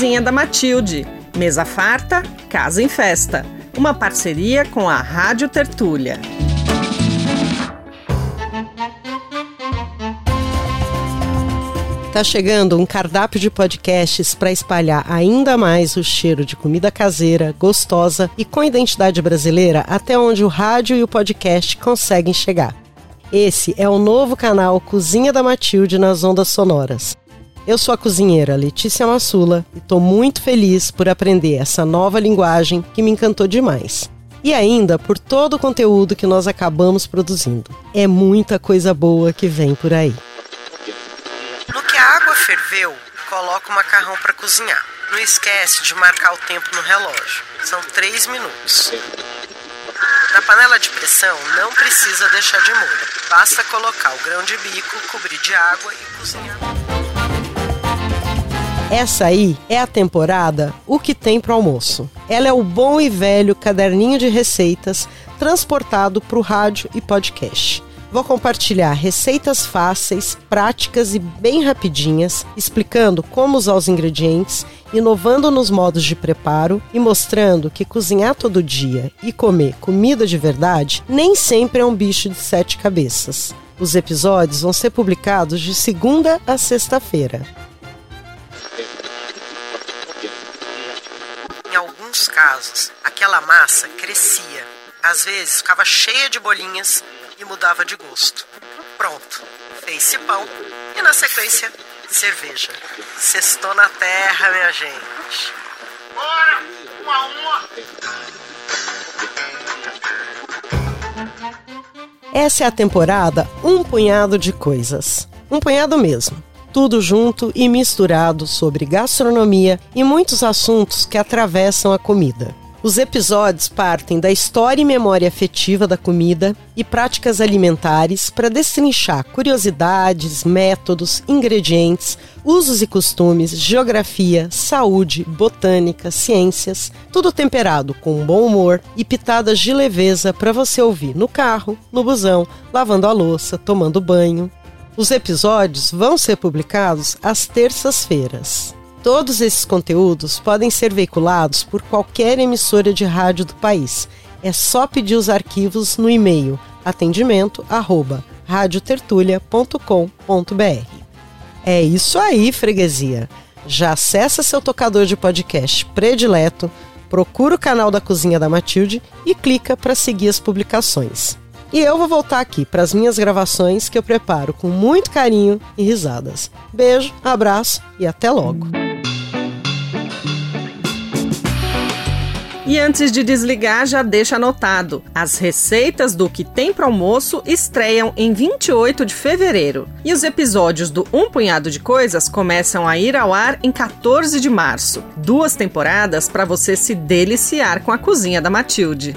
Cozinha da Matilde. Mesa farta, casa em festa. Uma parceria com a Rádio Tertúlia. Tá chegando um cardápio de podcasts para espalhar ainda mais o cheiro de comida caseira, gostosa e com identidade brasileira até onde o rádio e o podcast conseguem chegar. Esse é o novo canal Cozinha da Matilde nas ondas sonoras. Eu sou a cozinheira Letícia Massula e estou muito feliz por aprender essa nova linguagem que me encantou demais. E ainda por todo o conteúdo que nós acabamos produzindo. É muita coisa boa que vem por aí. No que a água ferveu, coloca o macarrão para cozinhar. Não esquece de marcar o tempo no relógio. São 3 minutos. Na panela de pressão não precisa deixar de molho. Basta colocar o grão de bico, cobrir de água e cozinhar. Essa aí é a temporada O que tem pro almoço. Ela é o bom e velho caderninho de receitas transportado para o rádio e podcast. Vou compartilhar receitas fáceis, práticas e bem rapidinhas, explicando como usar os ingredientes, inovando nos modos de preparo e mostrando que cozinhar todo dia e comer comida de verdade nem sempre é um bicho de sete cabeças. Os episódios vão ser publicados de segunda a sexta-feira. Casos, aquela massa crescia. Às vezes ficava cheia de bolinhas e mudava de gosto. Pronto, fez-se pão e na sequência, cerveja. Sextou na terra, minha gente. Bora! Uma uma! Essa é a temporada Um Punhado de Coisas. Um punhado mesmo. Tudo junto e misturado sobre gastronomia e muitos assuntos que atravessam a comida. Os episódios partem da história e memória afetiva da comida e práticas alimentares para destrinchar curiosidades, métodos, ingredientes, usos e costumes, geografia, saúde, botânica, ciências, tudo temperado com bom humor e pitadas de leveza para você ouvir no carro, no busão, lavando a louça, tomando banho. Os episódios vão ser publicados às terças-feiras. Todos esses conteúdos podem ser veiculados por qualquer emissora de rádio do país. É só pedir os arquivos no e-mail atendimento@radiotertulia.com.br. É isso aí, freguesia. Já acessa seu tocador de podcast predileto, procura o canal da Cozinha da Matilde e clica para seguir as publicações. E eu vou voltar aqui para as minhas gravações que eu preparo com muito carinho e risadas. Beijo, abraço e até logo. E antes de desligar, já deixa anotado. As receitas do que tem para almoço estreiam em 28 de fevereiro. E os episódios do Um Punhado de Coisas começam a ir ao ar em 14 de março. Duas temporadas para você se deliciar com a cozinha da Matilde.